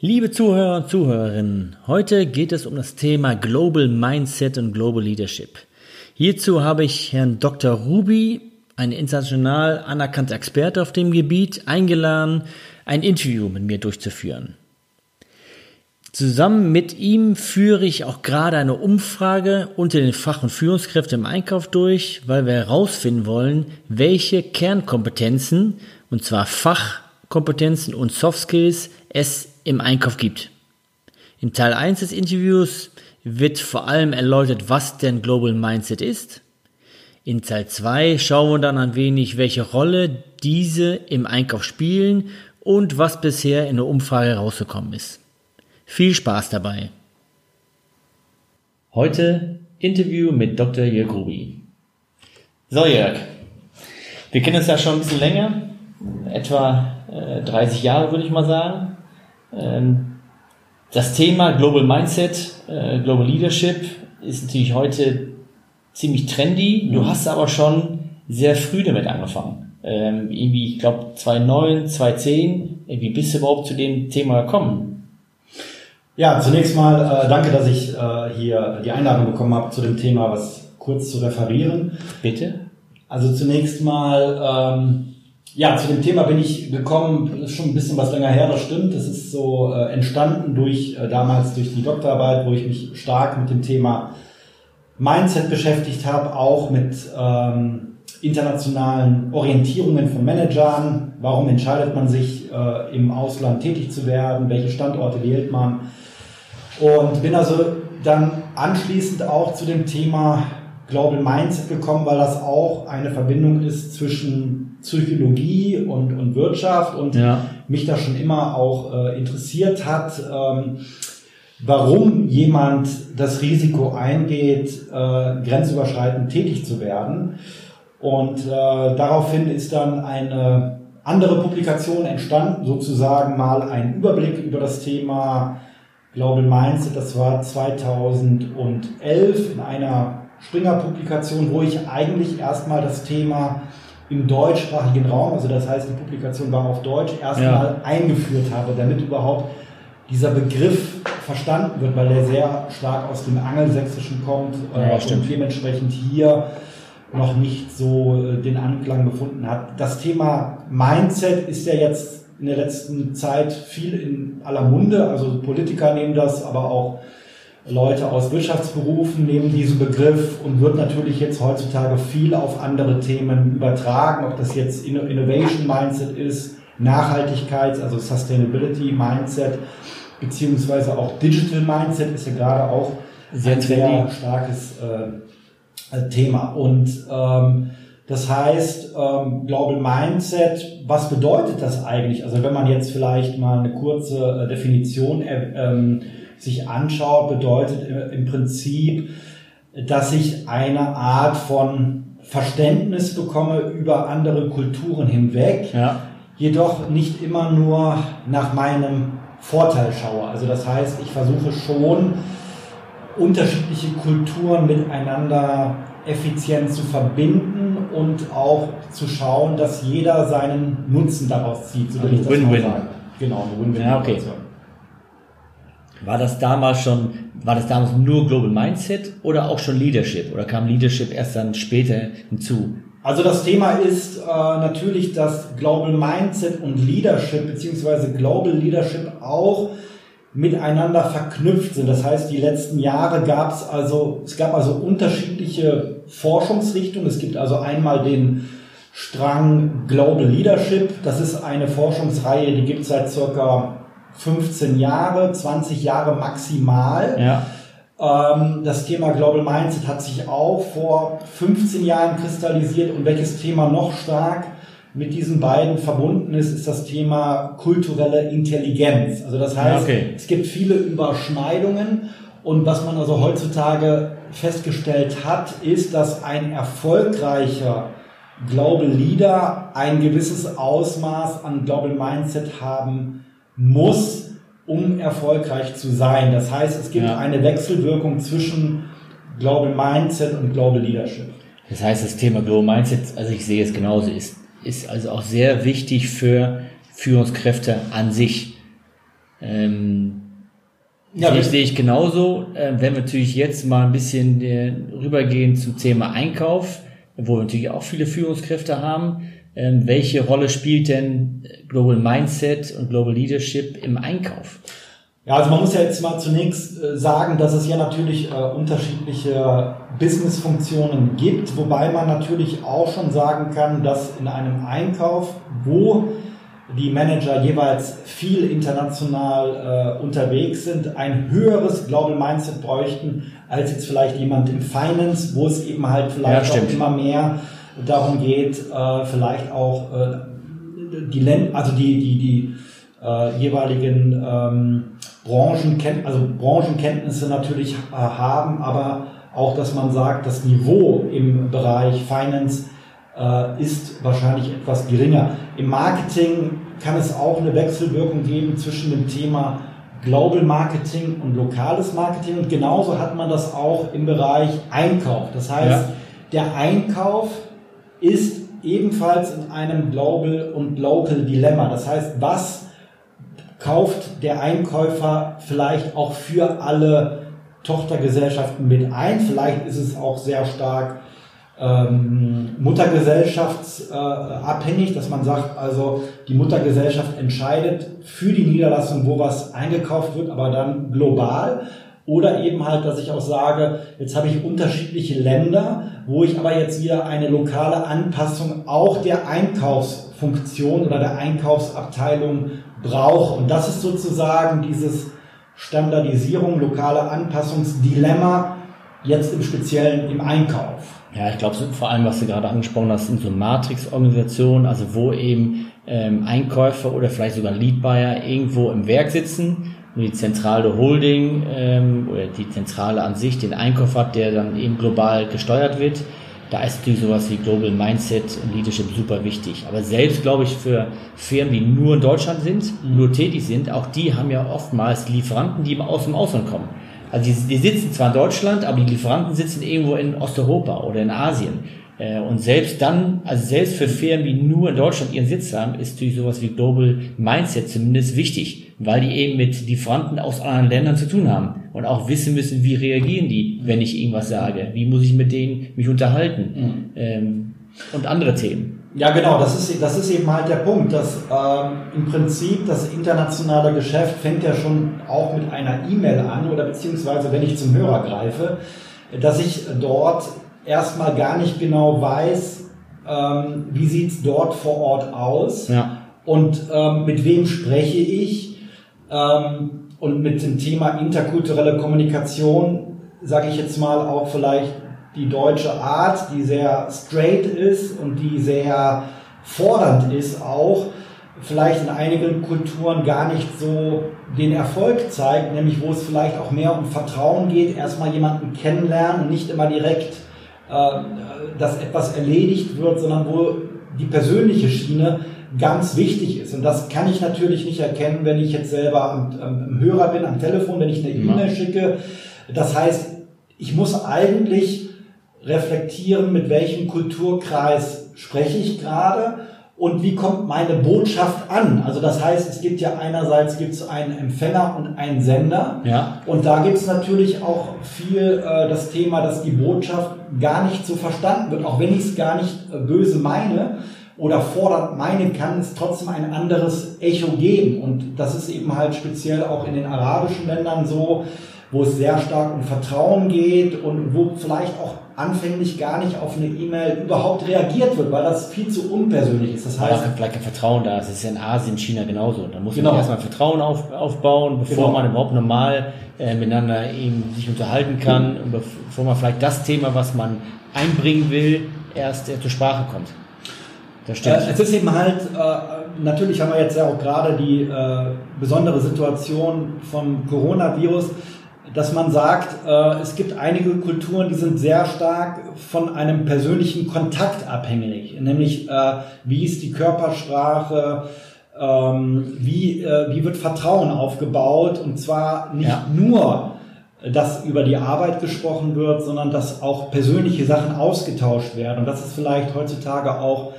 Liebe Zuhörer und Zuhörerinnen, heute geht es um das Thema Global Mindset und Global Leadership. Hierzu habe ich Herrn Dr. Ruby, ein international anerkannter Experte auf dem Gebiet, eingeladen, ein Interview mit mir durchzuführen. Zusammen mit ihm führe ich auch gerade eine Umfrage unter den Fach- und Führungskräften im Einkauf durch, weil wir herausfinden wollen, welche Kernkompetenzen, und zwar Fachkompetenzen und Soft Skills, es im Einkauf gibt. In Teil 1 des Interviews wird vor allem erläutert, was denn Global Mindset ist. In Teil 2 schauen wir dann ein wenig, welche Rolle diese im Einkauf spielen und was bisher in der Umfrage rausgekommen ist. Viel Spaß dabei. Heute Interview mit Dr. Jörg Ruby. So Jörg, wir kennen uns ja schon ein bisschen länger, etwa äh, 30 Jahre würde ich mal sagen. Ähm, das Thema Global Mindset, äh, Global Leadership ist natürlich heute ziemlich trendy. Du mhm. hast aber schon sehr früh damit angefangen. Ähm, irgendwie, ich glaube 2009, 2010. Wie bist du überhaupt zu dem Thema gekommen? Ja, zunächst mal äh, danke, dass ich äh, hier die Einladung bekommen habe, zu dem Thema was kurz zu referieren. Bitte. Also zunächst mal ähm, ja, zu dem Thema bin ich gekommen, ist schon ein bisschen was länger her, das stimmt. Das ist so äh, entstanden durch äh, damals durch die Doktorarbeit, wo ich mich stark mit dem Thema Mindset beschäftigt habe, auch mit ähm, internationalen Orientierungen von Managern. Warum entscheidet man sich, äh, im Ausland tätig zu werden? Welche Standorte wählt man? Und bin also dann anschließend auch zu dem Thema Global Mindset gekommen, weil das auch eine Verbindung ist zwischen Psychologie und, und Wirtschaft und ja. mich da schon immer auch äh, interessiert hat, ähm, warum jemand das Risiko eingeht, äh, grenzüberschreitend tätig zu werden. Und äh, daraufhin ist dann eine andere Publikation entstanden, sozusagen mal ein Überblick über das Thema Global Mindset. Das war 2011 in einer Springer-Publikation, wo ich eigentlich erstmal das Thema im deutschsprachigen Raum, also das heißt, die Publikation war auf Deutsch, erstmal ja. eingeführt habe, damit überhaupt dieser Begriff verstanden wird, weil der sehr stark aus dem Angelsächsischen kommt äh, ja, und dementsprechend hier noch nicht so äh, den Anklang gefunden hat. Das Thema Mindset ist ja jetzt in der letzten Zeit viel in aller Munde, also Politiker nehmen das, aber auch Leute aus Wirtschaftsberufen nehmen diesen Begriff und wird natürlich jetzt heutzutage viel auf andere Themen übertragen, ob das jetzt Innovation Mindset ist, Nachhaltigkeit, also Sustainability Mindset, beziehungsweise auch Digital Mindset ist ja gerade auch sehr ein sehr starkes äh, Thema. Und ähm, das heißt, ähm, Global Mindset, was bedeutet das eigentlich? Also wenn man jetzt vielleicht mal eine kurze äh, Definition äh, ähm, sich anschaut, bedeutet im Prinzip, dass ich eine Art von Verständnis bekomme über andere Kulturen hinweg, ja. jedoch nicht immer nur nach meinem Vorteil schaue. Also das heißt, ich versuche schon unterschiedliche Kulturen miteinander effizient zu verbinden und auch zu schauen, dass jeder seinen Nutzen daraus zieht. So das Win-win. Genau, eine Win-win. Ja, okay. War das damals schon, war das damals nur Global Mindset oder auch schon Leadership? Oder kam Leadership erst dann später hinzu? Also das Thema ist äh, natürlich, dass Global Mindset und Leadership beziehungsweise Global Leadership auch miteinander verknüpft sind. Das heißt, die letzten Jahre gab es also, es gab also unterschiedliche Forschungsrichtungen. Es gibt also einmal den Strang Global Leadership. Das ist eine Forschungsreihe, die gibt es seit circa 15 Jahre, 20 Jahre maximal. Ja. Ähm, das Thema Global Mindset hat sich auch vor 15 Jahren kristallisiert und welches Thema noch stark mit diesen beiden verbunden ist, ist das Thema kulturelle Intelligenz. Also das heißt, okay. es gibt viele Überschneidungen und was man also heutzutage festgestellt hat, ist, dass ein erfolgreicher Global Leader ein gewisses Ausmaß an Global Mindset haben muss, um erfolgreich zu sein. Das heißt, es gibt ja. eine Wechselwirkung zwischen Global Mindset und Global Leadership. Das heißt, das Thema Global Mindset, also ich sehe es genauso, ist, ist also auch sehr wichtig für Führungskräfte an sich. Ähm, ja, das sehe ich genauso. Äh, wenn wir natürlich jetzt mal ein bisschen äh, rübergehen zum Thema Einkauf, wo wir natürlich auch viele Führungskräfte haben. Ähm, welche Rolle spielt denn Global Mindset und Global Leadership im Einkauf? Ja, also man muss ja jetzt mal zunächst äh, sagen, dass es ja natürlich äh, unterschiedliche Businessfunktionen gibt, wobei man natürlich auch schon sagen kann, dass in einem Einkauf, wo die Manager jeweils viel international äh, unterwegs sind, ein höheres Global Mindset bräuchten, als jetzt vielleicht jemand im Finance, wo es eben halt vielleicht ja, auch immer mehr darum geht, äh, vielleicht auch äh, die, Länd also die, die, die äh, jeweiligen ähm, Branchenkenntnisse, also Branchenkenntnisse natürlich äh, haben, aber auch, dass man sagt, das Niveau im Bereich Finance äh, ist wahrscheinlich etwas geringer. Im Marketing kann es auch eine Wechselwirkung geben zwischen dem Thema Global Marketing und lokales Marketing. Und genauso hat man das auch im Bereich Einkauf. Das heißt, ja. der Einkauf ist ebenfalls in einem Global und Local Dilemma. Das heißt, was kauft der Einkäufer vielleicht auch für alle Tochtergesellschaften mit ein? Vielleicht ist es auch sehr stark ähm, Muttergesellschaftsabhängig, äh, dass man sagt, also die Muttergesellschaft entscheidet für die Niederlassung, wo was eingekauft wird, aber dann global. Oder eben halt, dass ich auch sage, jetzt habe ich unterschiedliche Länder, wo ich aber jetzt wieder eine lokale Anpassung auch der Einkaufsfunktion oder der Einkaufsabteilung brauche. Und das ist sozusagen dieses Standardisierung, lokale Anpassungsdilemma, jetzt im Speziellen im Einkauf. Ja, ich glaube, vor allem, was du gerade angesprochen hast, sind so Matrix-Organisationen, also wo eben ähm, Einkäufer oder vielleicht sogar Lead-Buyer irgendwo im Werk sitzen und die zentrale Holding ähm, oder die Zentrale an sich den Einkauf hat, der dann eben global gesteuert wird. Da ist natürlich sowas wie Global Mindset und Leadership super wichtig. Aber selbst, glaube ich, für Firmen, die nur in Deutschland sind, mhm. nur tätig sind, auch die haben ja oftmals Lieferanten, die aus dem Ausland kommen. Also die, die sitzen zwar in Deutschland, aber die Lieferanten sitzen irgendwo in Osteuropa oder in Asien. Äh, und selbst dann, also selbst für Firmen, die nur in Deutschland ihren Sitz haben, ist natürlich sowas wie Global Mindset zumindest wichtig, weil die eben mit Lieferanten aus anderen Ländern zu tun haben und auch wissen müssen, wie reagieren die, wenn ich irgendwas sage, wie muss ich mit denen mich unterhalten mhm. ähm, und andere Themen. Ja, genau, das ist, das ist eben halt der Punkt, dass ähm, im Prinzip das internationale Geschäft fängt ja schon auch mit einer E-Mail an oder beziehungsweise wenn ich zum Hörer greife, dass ich dort erstmal gar nicht genau weiß, ähm, wie sieht's dort vor Ort aus ja. und ähm, mit wem spreche ich ähm, und mit dem Thema interkulturelle Kommunikation sage ich jetzt mal auch vielleicht die deutsche Art, die sehr straight ist und die sehr fordernd ist auch, vielleicht in einigen Kulturen gar nicht so den Erfolg zeigt, nämlich wo es vielleicht auch mehr um Vertrauen geht, erstmal jemanden kennenlernen und nicht immer direkt, dass etwas erledigt wird, sondern wo die persönliche Schiene ganz wichtig ist. Und das kann ich natürlich nicht erkennen, wenn ich jetzt selber am, am Hörer bin, am Telefon, wenn ich eine E-Mail schicke. Das heißt, ich muss eigentlich reflektieren, mit welchem Kulturkreis spreche ich gerade und wie kommt meine Botschaft an. Also das heißt, es gibt ja einerseits gibt es einen Empfänger und einen Sender. Ja. Und da gibt es natürlich auch viel äh, das Thema, dass die Botschaft gar nicht so verstanden wird, auch wenn ich es gar nicht äh, böse meine oder fordernd meinen kann, es trotzdem ein anderes Echo geben. Und das ist eben halt speziell auch in den arabischen Ländern so, wo es sehr stark um Vertrauen geht und wo vielleicht auch anfänglich gar nicht auf eine E-Mail überhaupt reagiert wird, weil das viel zu unpersönlich ist. Das heißt, ja, vielleicht kein Vertrauen da. Das ist ja in Asien, China genauso. Da muss genau. man erstmal Vertrauen auf, aufbauen, bevor genau. man überhaupt normal äh, miteinander eben sich unterhalten kann und bevor man vielleicht das Thema, was man einbringen will, erst äh, zur Sprache kommt. Das stimmt. Äh, es ist eben halt, äh, natürlich haben wir jetzt ja auch gerade die äh, besondere Situation vom Coronavirus dass man sagt, äh, es gibt einige Kulturen, die sind sehr stark von einem persönlichen Kontakt abhängig, nämlich äh, wie ist die Körpersprache, ähm, wie, äh, wie wird Vertrauen aufgebaut und zwar nicht ja. nur dass über die Arbeit gesprochen wird, sondern dass auch persönliche Sachen ausgetauscht werden. Und das ist vielleicht heutzutage auch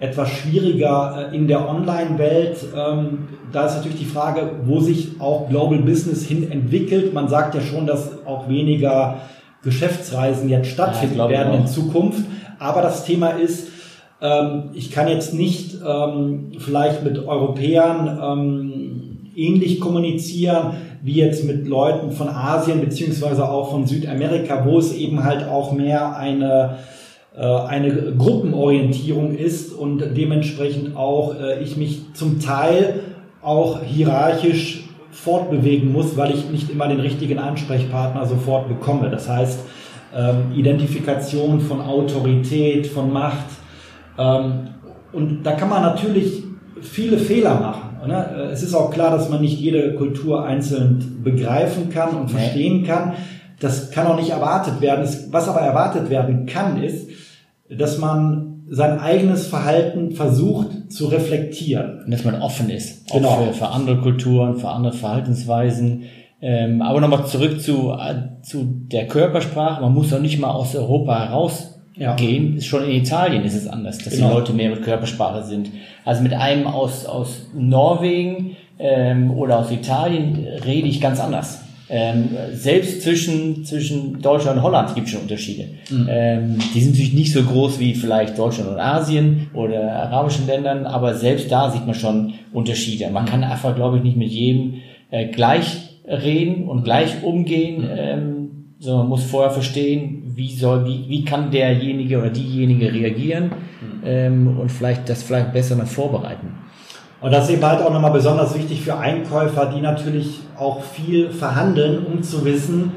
etwas schwieriger äh, in der Online-Welt. Ähm, da ist natürlich die Frage, wo sich auch Global Business hin entwickelt. Man sagt ja schon, dass auch weniger Geschäftsreisen jetzt stattfinden ja, werden in Zukunft. Aber das Thema ist, ähm, ich kann jetzt nicht ähm, vielleicht mit Europäern ähnlich kommunizieren wie jetzt mit Leuten von Asien beziehungsweise auch von Südamerika, wo es eben halt auch mehr eine eine Gruppenorientierung ist und dementsprechend auch äh, ich mich zum Teil auch hierarchisch fortbewegen muss, weil ich nicht immer den richtigen Ansprechpartner sofort bekomme. Das heißt, ähm, Identifikation von Autorität, von Macht. Ähm, und da kann man natürlich viele Fehler machen. Ne? Es ist auch klar, dass man nicht jede Kultur einzeln begreifen kann und verstehen kann. Das kann auch nicht erwartet werden. Was aber erwartet werden kann, ist, dass man sein eigenes Verhalten versucht zu reflektieren. Und dass man offen ist, genau. auch für, für andere Kulturen, für andere Verhaltensweisen. Ähm, aber nochmal zurück zu, äh, zu der Körpersprache. Man muss doch nicht mal aus Europa herausgehen. Ja. Schon in Italien ist es anders, dass genau. die Leute mehr mit Körpersprache sind. Also mit einem aus, aus Norwegen ähm, oder aus Italien rede ich ganz anders. Ähm, selbst zwischen, zwischen Deutschland und Holland gibt es schon Unterschiede. Mhm. Ähm, die sind natürlich nicht so groß wie vielleicht Deutschland und Asien oder arabischen Ländern, aber selbst da sieht man schon Unterschiede. Man kann einfach, glaube ich, nicht mit jedem äh, gleich reden und gleich umgehen, mhm. ähm, sondern man muss vorher verstehen, wie soll, wie, wie kann derjenige oder diejenige reagieren mhm. ähm, und vielleicht das vielleicht besser noch vorbereiten. Und das ist eben halt auch nochmal besonders wichtig für Einkäufer, die natürlich auch viel verhandeln, um zu wissen,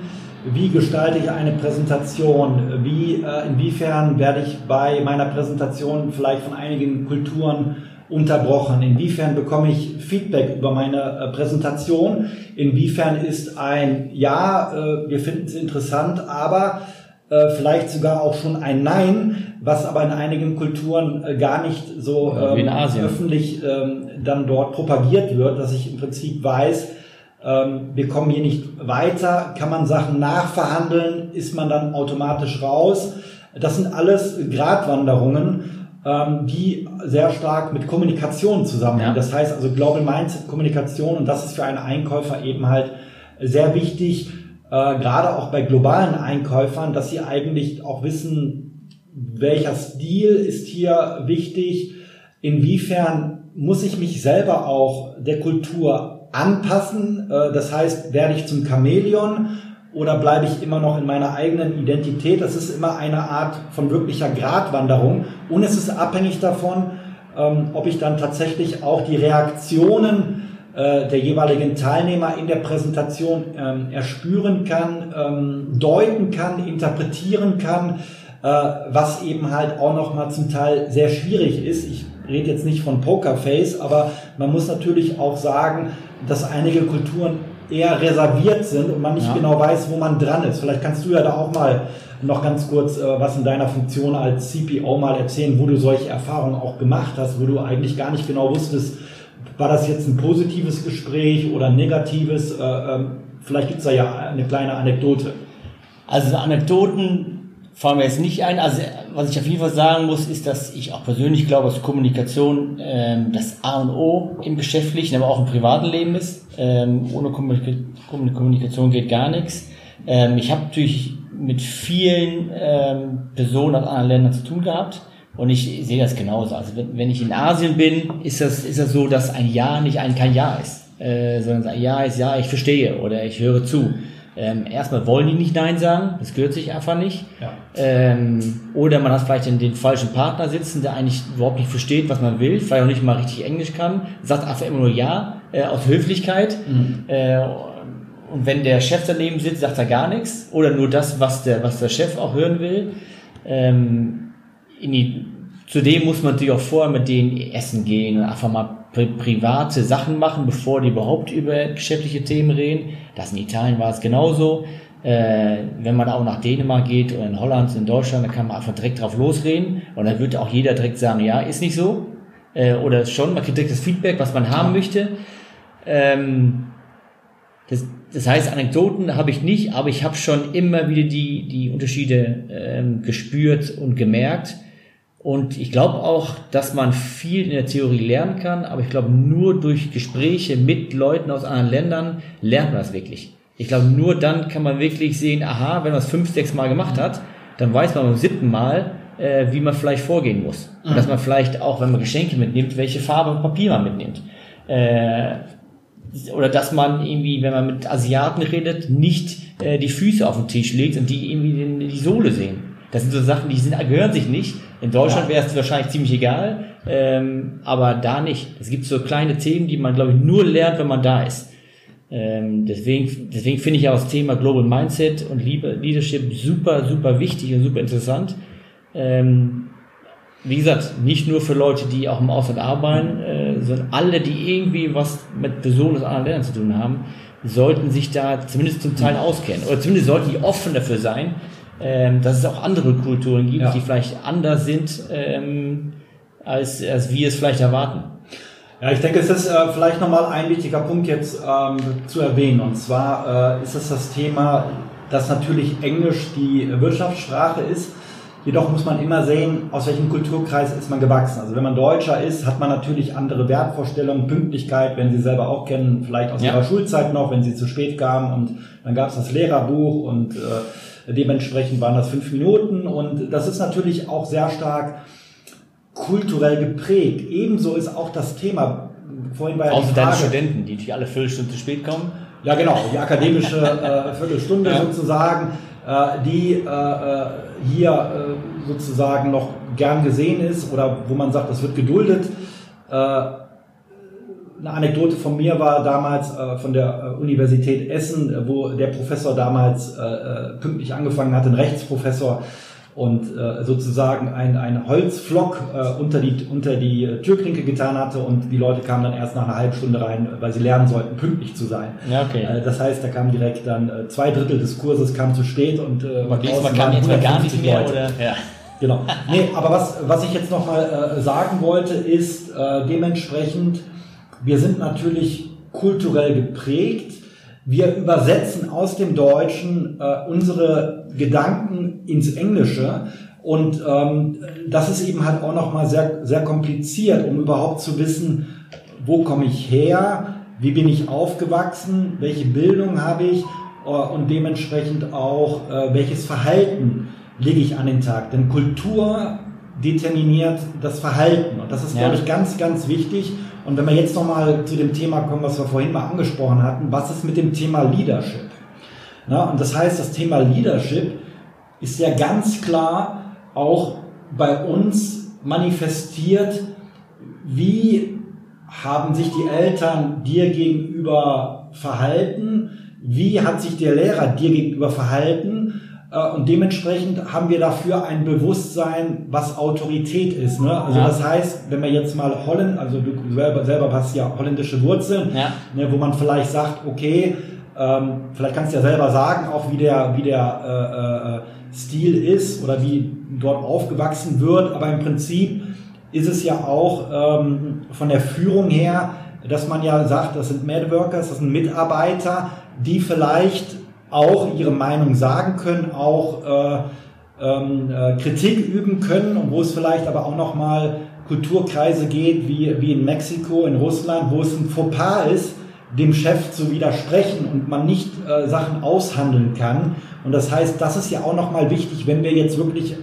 wie gestalte ich eine Präsentation, wie, äh, inwiefern werde ich bei meiner Präsentation vielleicht von einigen Kulturen unterbrochen, inwiefern bekomme ich Feedback über meine äh, Präsentation, inwiefern ist ein Ja, äh, wir finden es interessant, aber äh, vielleicht sogar auch schon ein Nein, was aber in einigen Kulturen äh, gar nicht so ähm, öffentlich ähm, dann dort propagiert wird, dass ich im Prinzip weiß, ähm, wir kommen hier nicht weiter, kann man Sachen nachverhandeln, ist man dann automatisch raus. Das sind alles Gratwanderungen, ähm, die sehr stark mit Kommunikation zusammenhängen. Ja. Das heißt also Global Mindset Kommunikation und das ist für einen Einkäufer eben halt sehr wichtig, äh, gerade auch bei globalen Einkäufern, dass sie eigentlich auch wissen, welcher Stil ist hier wichtig, inwiefern muss ich mich selber auch der Kultur anpassen, äh, das heißt, werde ich zum Chamäleon oder bleibe ich immer noch in meiner eigenen Identität? Das ist immer eine Art von wirklicher Gratwanderung und es ist abhängig davon, ähm, ob ich dann tatsächlich auch die Reaktionen der jeweiligen Teilnehmer in der Präsentation ähm, erspüren kann, ähm, deuten kann, interpretieren kann, äh, was eben halt auch nochmal zum Teil sehr schwierig ist. Ich rede jetzt nicht von Pokerface, aber man muss natürlich auch sagen, dass einige Kulturen eher reserviert sind und man nicht ja. genau weiß, wo man dran ist. Vielleicht kannst du ja da auch mal noch ganz kurz äh, was in deiner Funktion als CPO mal erzählen, wo du solche Erfahrungen auch gemacht hast, wo du eigentlich gar nicht genau wusstest, war das jetzt ein positives Gespräch oder ein negatives? Äh, ähm, vielleicht gibt es da ja eine kleine Anekdote. Also Anekdoten fallen mir jetzt nicht ein. Also was ich auf jeden Fall sagen muss, ist, dass ich auch persönlich glaube, dass Kommunikation ähm, das A und O im geschäftlichen, aber auch im privaten Leben ist. Ähm, ohne Kommunikation geht gar nichts. Ähm, ich habe natürlich mit vielen ähm, Personen aus anderen Ländern zu tun gehabt und ich sehe das genauso. Also wenn, wenn ich in Asien bin, ist das, ist das so, dass ein Ja nicht ein kein Ja ist. Äh, sondern ein Ja ist Ja, ich verstehe oder ich höre zu. Ähm, erstmal wollen die nicht Nein sagen, das gehört sich einfach nicht. Ja. Ähm, oder man hat vielleicht den, den falschen Partner sitzen, der eigentlich überhaupt nicht versteht, was man will, vielleicht auch nicht mal richtig Englisch kann, sagt einfach immer nur Ja, äh, aus Höflichkeit. Mhm. Äh, und wenn der Chef daneben sitzt, sagt er gar nichts oder nur das, was der, was der Chef auch hören will. Ähm, die, zudem muss man natürlich auch vorher mit denen essen gehen und einfach mal pri private Sachen machen, bevor die überhaupt über geschäftliche Themen reden. Das in Italien war es genauso. Äh, wenn man auch nach Dänemark geht oder in Holland, in Deutschland, dann kann man einfach direkt drauf losreden und dann wird auch jeder direkt sagen, ja, ist nicht so. Äh, oder schon, man kriegt direkt das Feedback, was man haben möchte. Ähm, das, das heißt, Anekdoten habe ich nicht, aber ich habe schon immer wieder die, die Unterschiede ähm, gespürt und gemerkt. Und ich glaube auch, dass man viel in der Theorie lernen kann, aber ich glaube, nur durch Gespräche mit Leuten aus anderen Ländern lernt man das wirklich. Ich glaube, nur dann kann man wirklich sehen, aha, wenn man es fünf, sechs Mal gemacht hat, dann weiß man beim siebten Mal, äh, wie man vielleicht vorgehen muss. Und mhm. dass man vielleicht auch, wenn man Geschenke mitnimmt, welche Farbe und Papier man mitnimmt. Äh, oder dass man irgendwie, wenn man mit Asiaten redet, nicht äh, die Füße auf den Tisch legt und die irgendwie den, die Sohle sehen. Das sind so Sachen, die sind, gehören sich nicht. In Deutschland wäre es wahrscheinlich ziemlich egal, ähm, aber da nicht. Es gibt so kleine Themen, die man, glaube ich, nur lernt, wenn man da ist. Ähm, deswegen deswegen finde ich auch das Thema Global Mindset und Leadership super, super wichtig und super interessant. Ähm, wie gesagt, nicht nur für Leute, die auch im Ausland arbeiten, äh, sondern alle, die irgendwie was mit Personen aus anderen Ländern zu tun haben, sollten sich da zumindest zum Teil auskennen. Oder zumindest sollten die offen dafür sein, ähm, dass es auch andere Kulturen gibt, ja. die vielleicht anders sind, ähm, als, als wir es vielleicht erwarten. Ja, ich denke, es ist äh, vielleicht nochmal ein wichtiger Punkt jetzt ähm, zu erwähnen. Und zwar äh, ist es das Thema, dass natürlich Englisch die Wirtschaftssprache ist Jedoch muss man immer sehen, aus welchem Kulturkreis ist man gewachsen. Also wenn man Deutscher ist, hat man natürlich andere Wertvorstellungen, Pünktlichkeit, wenn Sie selber auch kennen, vielleicht aus ja. Ihrer Schulzeit noch, wenn Sie zu spät kamen und dann gab es das Lehrerbuch und äh, dementsprechend waren das fünf Minuten und das ist natürlich auch sehr stark kulturell geprägt. Ebenso ist auch das Thema, vorhin bei Außer deine Studenten, die alle Viertelstunde zu spät kommen. Ja genau, die akademische äh, Viertelstunde ja. sozusagen äh, die äh, äh, hier sozusagen noch gern gesehen ist oder wo man sagt, das wird geduldet. Eine Anekdote von mir war damals von der Universität Essen, wo der Professor damals pünktlich angefangen hat, ein Rechtsprofessor, und äh, sozusagen ein, ein Holzflock äh, unter, die, unter die Türklinke getan hatte und die Leute kamen dann erst nach einer halben Stunde rein, weil sie lernen sollten, pünktlich zu sein. Ja, okay. Äh, das heißt, da kam direkt dann äh, zwei Drittel des Kurses kam zu spät und äh, diesmal kam jetzt gar nicht mehr, Leute. oder? Ja. Genau. Nee, aber was, was ich jetzt nochmal äh, sagen wollte, ist äh, dementsprechend, wir sind natürlich kulturell geprägt wir übersetzen aus dem Deutschen äh, unsere Gedanken ins Englische und ähm, das ist eben halt auch nochmal sehr, sehr kompliziert, um überhaupt zu wissen, wo komme ich her, wie bin ich aufgewachsen, welche Bildung habe ich äh, und dementsprechend auch, äh, welches Verhalten lege ich an den Tag. Denn Kultur determiniert das Verhalten und das ist, ja. glaube ich, ganz, ganz wichtig. Und wenn wir jetzt nochmal zu dem Thema kommen, was wir vorhin mal angesprochen hatten, was ist mit dem Thema Leadership? Na, und das heißt, das Thema Leadership ist ja ganz klar auch bei uns manifestiert, wie haben sich die Eltern dir gegenüber verhalten, wie hat sich der Lehrer dir gegenüber verhalten und dementsprechend haben wir dafür ein Bewusstsein, was Autorität ist. Ne? Also ja. das heißt, wenn wir jetzt mal Holland, also du selber, selber hast ja holländische Wurzeln, ja. ne, wo man vielleicht sagt, okay, ähm, vielleicht kannst du ja selber sagen, auch wie der, wie der äh, äh, Stil ist oder wie dort aufgewachsen wird, aber im Prinzip ist es ja auch ähm, von der Führung her, dass man ja sagt, das sind Madworkers, das sind Mitarbeiter, die vielleicht auch ihre Meinung sagen können, auch äh, ähm, äh, Kritik üben können und wo es vielleicht aber auch nochmal Kulturkreise geht, wie, wie in Mexiko, in Russland, wo es ein Fauxpas ist, dem Chef zu widersprechen und man nicht äh, Sachen aushandeln kann. Und das heißt, das ist ja auch nochmal wichtig, wenn wir jetzt wirklich äh,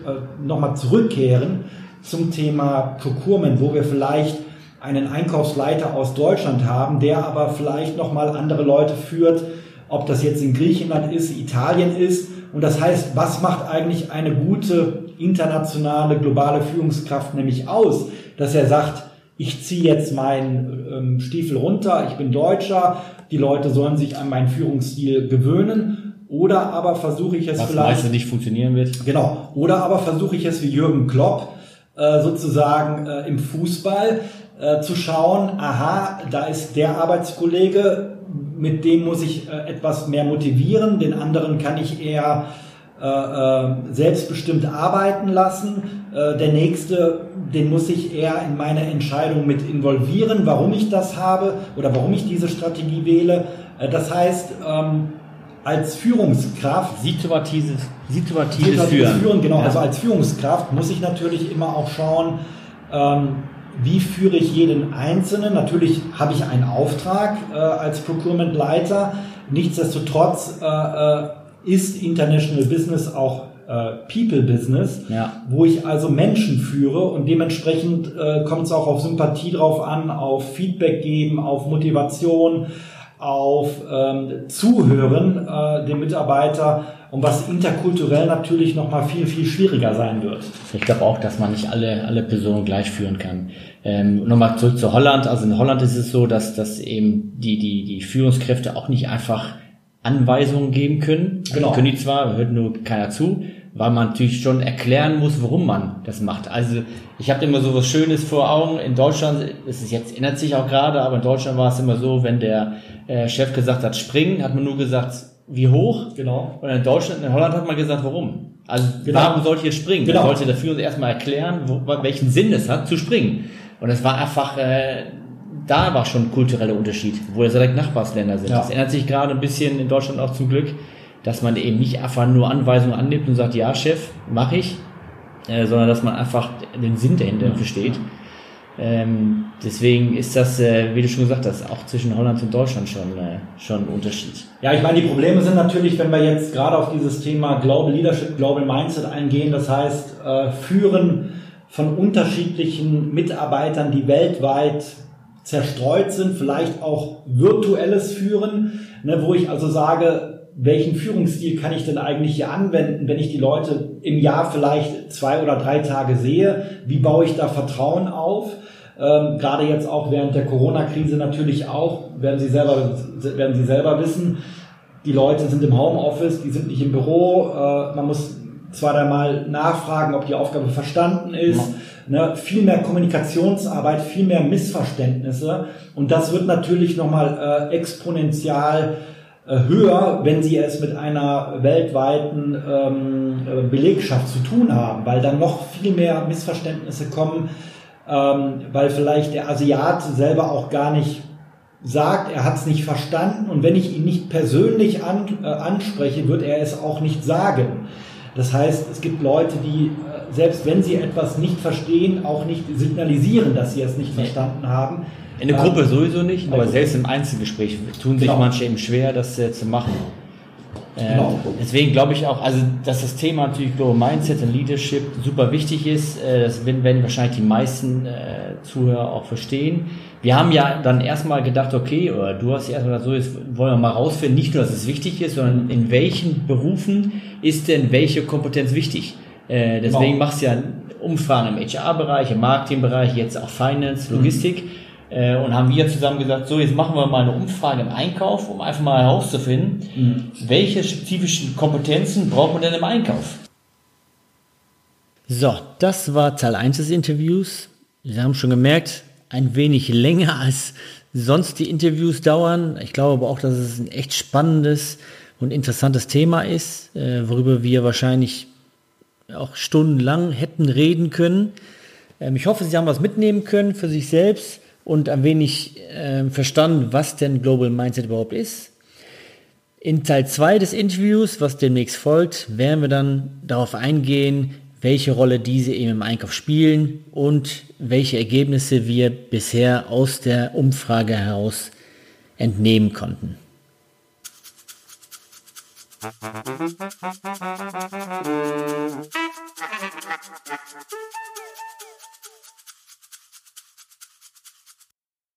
nochmal zurückkehren zum Thema Procurement, wo wir vielleicht einen Einkaufsleiter aus Deutschland haben, der aber vielleicht nochmal andere Leute führt, ob das jetzt in Griechenland ist, Italien ist. Und das heißt, was macht eigentlich eine gute internationale, globale Führungskraft nämlich aus, dass er sagt, ich ziehe jetzt meinen ähm, Stiefel runter, ich bin Deutscher, die Leute sollen sich an meinen Führungsstil gewöhnen. Oder aber versuche ich es Was vielleicht. Was nicht funktionieren wird. Genau. Oder aber versuche ich es wie Jürgen Klopp, äh, sozusagen äh, im Fußball äh, zu schauen, aha, da ist der Arbeitskollege, mit dem muss ich äh, etwas mehr motivieren, den anderen kann ich eher äh, äh, selbstbestimmt arbeiten lassen. Äh, der nächste, den muss ich eher in meine Entscheidung mit involvieren, warum ich das habe oder warum ich diese Strategie wähle. Äh, das heißt, ähm, als Führungskraft. Situatives, situatives, situatives Führen. Führen. Genau, ja. also als Führungskraft muss ich natürlich immer auch schauen, ähm, wie führe ich jeden Einzelnen. Natürlich habe ich einen Auftrag äh, als Procurement-Leiter. Nichtsdestotrotz äh, äh ist International Business auch äh, People Business, ja. wo ich also Menschen führe und dementsprechend äh, kommt es auch auf Sympathie drauf an, auf Feedback geben, auf Motivation, auf ähm, Zuhören äh, dem Mitarbeiter und was interkulturell natürlich noch mal viel viel schwieriger sein wird. Ich glaube auch, dass man nicht alle alle Personen gleich führen kann. Ähm, Nochmal zurück zu Holland. Also in Holland ist es so, dass dass eben die die die Führungskräfte auch nicht einfach Anweisungen geben können. Also genau. können die zwar, hört nur keiner zu, weil man natürlich schon erklären muss, warum man das macht. Also ich habe immer so was Schönes vor Augen. In Deutschland, es ist jetzt ändert sich auch gerade, aber in Deutschland war es immer so, wenn der äh, Chef gesagt hat, springen, hat man nur gesagt, wie hoch. Genau. Und in Deutschland, in Holland hat man gesagt, warum. Also genau. warum sollte jetzt springen? Genau. Man sollte dafür uns erstmal erklären, wo, welchen Sinn es hat, zu springen. Und es war einfach, äh, da war schon ein kultureller Unterschied, wo es direkt Nachbarsländer sind. Ja. Das ändert sich gerade ein bisschen in Deutschland auch zum Glück dass man eben nicht einfach nur Anweisungen annimmt und sagt, ja, Chef, mache ich, äh, sondern dass man einfach den Sinn dahinter versteht. Ähm, deswegen ist das, äh, wie du schon gesagt hast, auch zwischen Holland und Deutschland schon, äh, schon ein Unterschied. Ja, ich meine, die Probleme sind natürlich, wenn wir jetzt gerade auf dieses Thema Global Leadership, Global Mindset eingehen, das heißt, äh, Führen von unterschiedlichen Mitarbeitern, die weltweit zerstreut sind, vielleicht auch virtuelles Führen, ne, wo ich also sage, welchen Führungsstil kann ich denn eigentlich hier anwenden, wenn ich die Leute im Jahr vielleicht zwei oder drei Tage sehe? Wie baue ich da Vertrauen auf? Ähm, gerade jetzt auch während der Corona-Krise natürlich auch, werden Sie selber, werden Sie selber wissen, die Leute sind im Homeoffice, die sind nicht im Büro, äh, man muss zwei, dreimal nachfragen, ob die Aufgabe verstanden ist. Ja. Ne, viel mehr Kommunikationsarbeit, viel mehr Missverständnisse. Und das wird natürlich nochmal äh, exponentiell höher, wenn sie es mit einer weltweiten ähm, äh, Belegschaft zu tun haben, weil dann noch viel mehr Missverständnisse kommen, ähm, weil vielleicht der Asiat selber auch gar nicht sagt, er hat es nicht verstanden und wenn ich ihn nicht persönlich an, äh, anspreche, wird er es auch nicht sagen. Das heißt, es gibt Leute, die, äh, selbst wenn sie etwas nicht verstehen, auch nicht signalisieren, dass sie es nicht verstanden haben. In der Gruppe sowieso nicht, aber selbst im Einzelgespräch tun sich genau. manche eben schwer, das äh, zu machen. Äh, genau. Deswegen glaube ich auch, also dass das Thema natürlich Global Mindset und Leadership super wichtig ist, äh, das werden wahrscheinlich die meisten äh, Zuhörer auch verstehen. Wir haben ja dann erstmal gedacht, okay, oder du hast erstmal so, jetzt wollen wir mal rausfinden, nicht nur, dass es wichtig ist, sondern in welchen Berufen ist denn welche Kompetenz wichtig? Deswegen genau. machst du ja Umfragen im HR-Bereich, im Marketing-Bereich, jetzt auch Finance, Logistik. Mhm äh, und haben wir zusammen gesagt, so jetzt machen wir mal eine Umfrage im Einkauf, um einfach mal herauszufinden, mhm. welche spezifischen Kompetenzen braucht man denn im Einkauf. So, das war Teil 1 des Interviews. Sie haben schon gemerkt, ein wenig länger als sonst die Interviews dauern. Ich glaube aber auch, dass es ein echt spannendes und interessantes Thema ist, äh, worüber wir wahrscheinlich auch stundenlang hätten reden können. Ähm, ich hoffe, Sie haben was mitnehmen können für sich selbst und ein wenig äh, verstanden, was denn Global Mindset überhaupt ist. In Teil 2 des Interviews, was demnächst folgt, werden wir dann darauf eingehen, welche Rolle diese eben im Einkauf spielen und welche Ergebnisse wir bisher aus der Umfrage heraus entnehmen konnten.